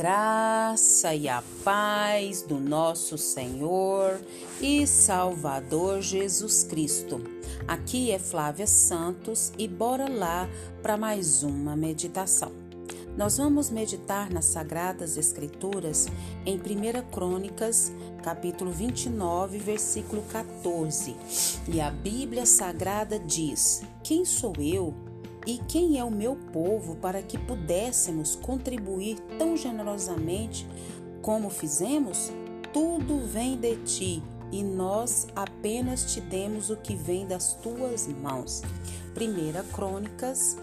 graça e a paz do nosso Senhor e Salvador Jesus Cristo. Aqui é Flávia Santos e bora lá para mais uma meditação. Nós vamos meditar nas Sagradas Escrituras em 1 Crônicas, capítulo 29, versículo 14. E a Bíblia Sagrada diz: Quem sou eu? E quem é o meu povo para que pudéssemos contribuir tão generosamente como fizemos? Tudo vem de ti e nós apenas te demos o que vem das tuas mãos. 1 Crônicas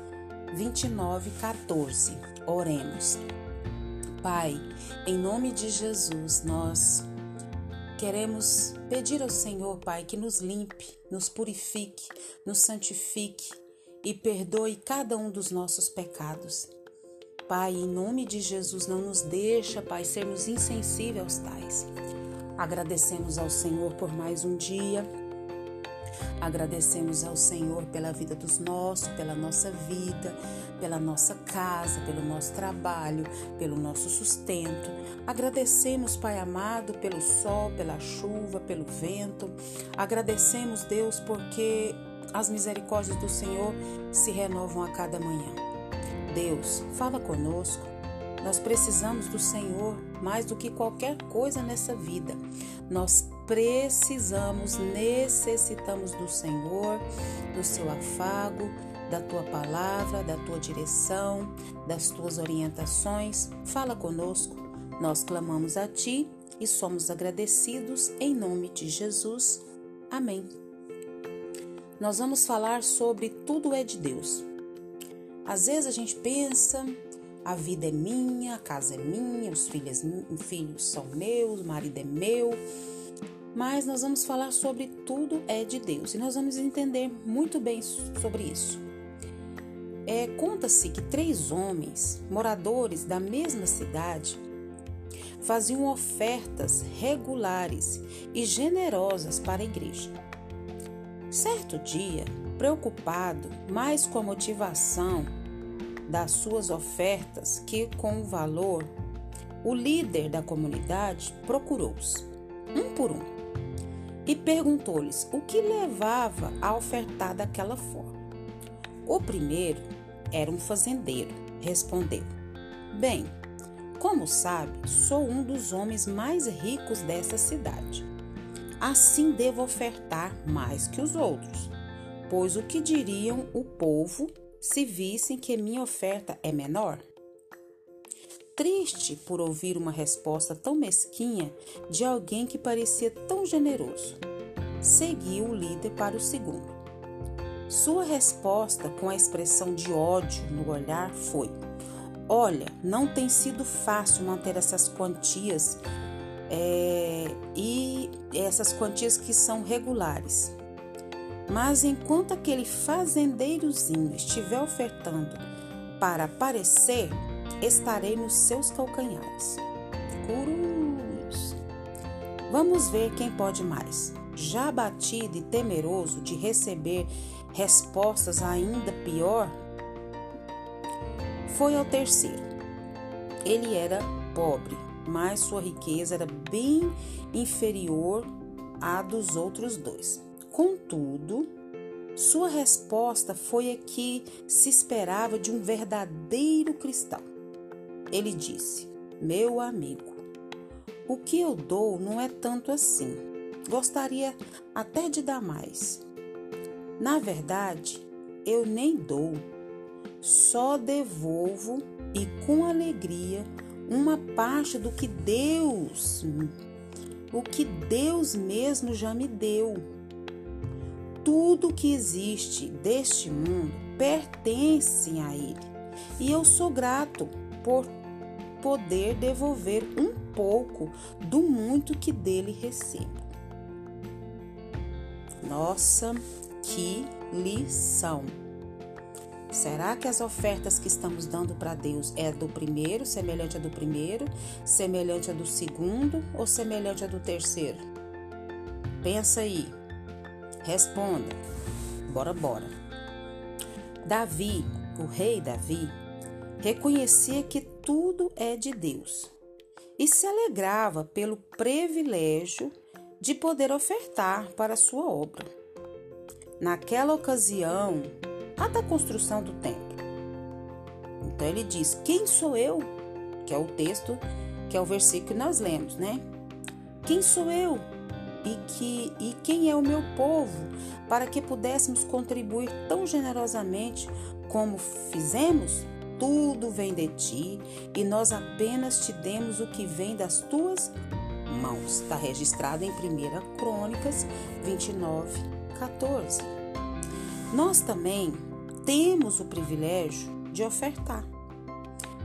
29, 14. Oremos. Pai, em nome de Jesus, nós queremos pedir ao Senhor, Pai, que nos limpe, nos purifique, nos santifique e perdoe cada um dos nossos pecados. Pai, em nome de Jesus, não nos deixa, Pai, sermos insensíveis aos tais. Agradecemos ao Senhor por mais um dia. Agradecemos ao Senhor pela vida dos nossos, pela nossa vida, pela nossa casa, pelo nosso trabalho, pelo nosso sustento. Agradecemos, Pai amado, pelo sol, pela chuva, pelo vento. Agradecemos, Deus, porque as misericórdias do Senhor se renovam a cada manhã. Deus, fala conosco. Nós precisamos do Senhor mais do que qualquer coisa nessa vida. Nós precisamos, necessitamos do Senhor, do seu afago, da tua palavra, da tua direção, das tuas orientações. Fala conosco. Nós clamamos a ti e somos agradecidos em nome de Jesus. Amém nós vamos falar sobre tudo é de Deus. Às vezes a gente pensa, a vida é minha, a casa é minha, os filhos, filhos são meus, o marido é meu, mas nós vamos falar sobre tudo é de Deus e nós vamos entender muito bem sobre isso. É, Conta-se que três homens, moradores da mesma cidade, faziam ofertas regulares e generosas para a igreja. Certo dia, preocupado mais com a motivação das suas ofertas que com o valor, o líder da comunidade procurou-os, um por um, e perguntou-lhes o que levava a ofertar daquela forma. O primeiro era um fazendeiro, respondeu: Bem, como sabe, sou um dos homens mais ricos dessa cidade assim devo ofertar mais que os outros. Pois o que diriam o povo se vissem que minha oferta é menor? Triste por ouvir uma resposta tão mesquinha de alguém que parecia tão generoso, seguiu o líder para o segundo. Sua resposta, com a expressão de ódio no olhar, foi: Olha, não tem sido fácil manter essas quantias é, e essas quantias que são regulares. Mas enquanto aquele fazendeirozinho estiver ofertando para aparecer, estarei nos seus calcanhares. Curus. Vamos ver quem pode mais. Já abatido e temeroso de receber respostas ainda pior, foi ao terceiro. Ele era pobre, mas sua riqueza era bem inferior à dos outros dois. Contudo, sua resposta foi a que se esperava de um verdadeiro cristão. Ele disse: Meu amigo, o que eu dou não é tanto assim. Gostaria até de dar mais. Na verdade, eu nem dou, só devolvo e com alegria uma parte do que Deus, o que Deus mesmo já me deu. Tudo que existe deste mundo pertence a Ele e eu sou grato por poder devolver um pouco do muito que dele recebo. Nossa, que lição! Será que as ofertas que estamos dando para Deus é do primeiro, semelhante a do primeiro, semelhante a do segundo ou semelhante a do terceiro? Pensa aí. Responda. Bora, bora. Davi, o rei Davi, reconhecia que tudo é de Deus e se alegrava pelo privilégio de poder ofertar para sua obra. Naquela ocasião, a da construção do templo. Então ele diz: Quem sou eu? Que é o texto, que é o versículo que nós lemos, né? Quem sou eu? E, que, e quem é o meu povo para que pudéssemos contribuir tão generosamente como fizemos? Tudo vem de ti e nós apenas te demos o que vem das tuas mãos. Está registrado em 1 Crônicas 29, 14. Nós também temos o privilégio de ofertar,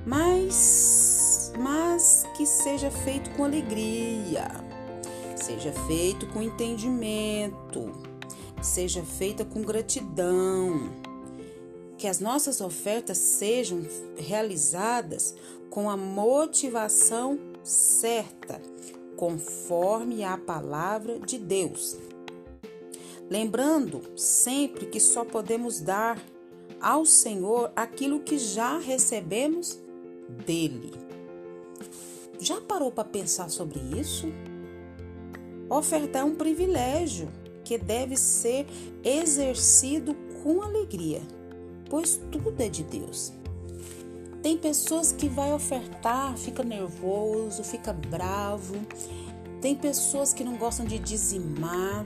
mas, mas que seja feito com alegria, seja feito com entendimento, seja feita com gratidão. Que as nossas ofertas sejam realizadas com a motivação certa, conforme a palavra de Deus. Lembrando sempre que só podemos dar ao Senhor aquilo que já recebemos dele. Já parou para pensar sobre isso? Ofertar é um privilégio que deve ser exercido com alegria, pois tudo é de Deus. Tem pessoas que vai ofertar, fica nervoso, fica bravo. Tem pessoas que não gostam de dizimar,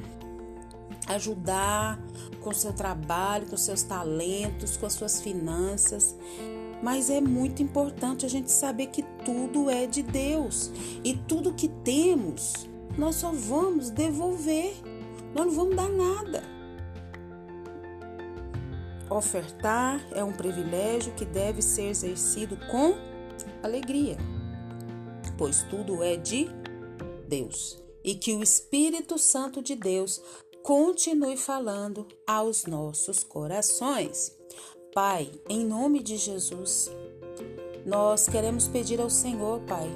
ajudar com seu trabalho, com seus talentos, com as suas finanças. Mas é muito importante a gente saber que tudo é de Deus e tudo que temos nós só vamos devolver, nós não vamos dar nada. Ofertar é um privilégio que deve ser exercido com alegria, pois tudo é de Deus e que o Espírito Santo de Deus continue falando aos nossos corações. Pai, em nome de Jesus, nós queremos pedir ao Senhor, Pai,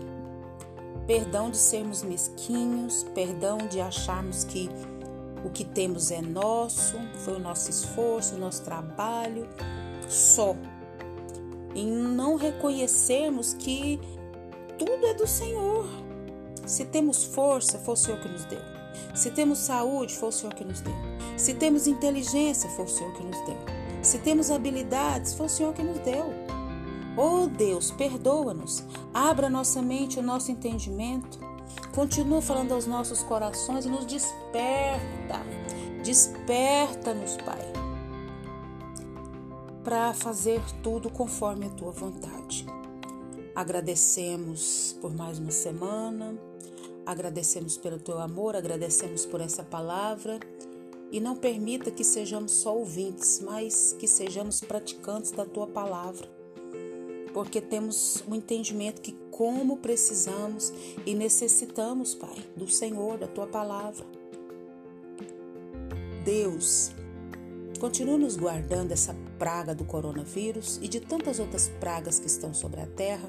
perdão de sermos mesquinhos, perdão de acharmos que o que temos é nosso, foi o nosso esforço, o nosso trabalho, só. E não reconhecermos que tudo é do Senhor. Se temos força, foi o Senhor que nos deu. Se temos saúde, foi o Senhor que nos deu. Se temos inteligência, foi o Senhor que nos deu. Se temos habilidades, foi o Senhor que nos deu. Oh Deus, perdoa-nos, abra nossa mente, o nosso entendimento, continua falando aos nossos corações e nos desperta, desperta-nos, Pai, para fazer tudo conforme a tua vontade. Agradecemos por mais uma semana, agradecemos pelo teu amor, agradecemos por essa palavra e não permita que sejamos só ouvintes, mas que sejamos praticantes da tua palavra porque temos o um entendimento que como precisamos e necessitamos, Pai, do Senhor, da tua palavra. Deus, continua nos guardando dessa praga do coronavírus e de tantas outras pragas que estão sobre a terra.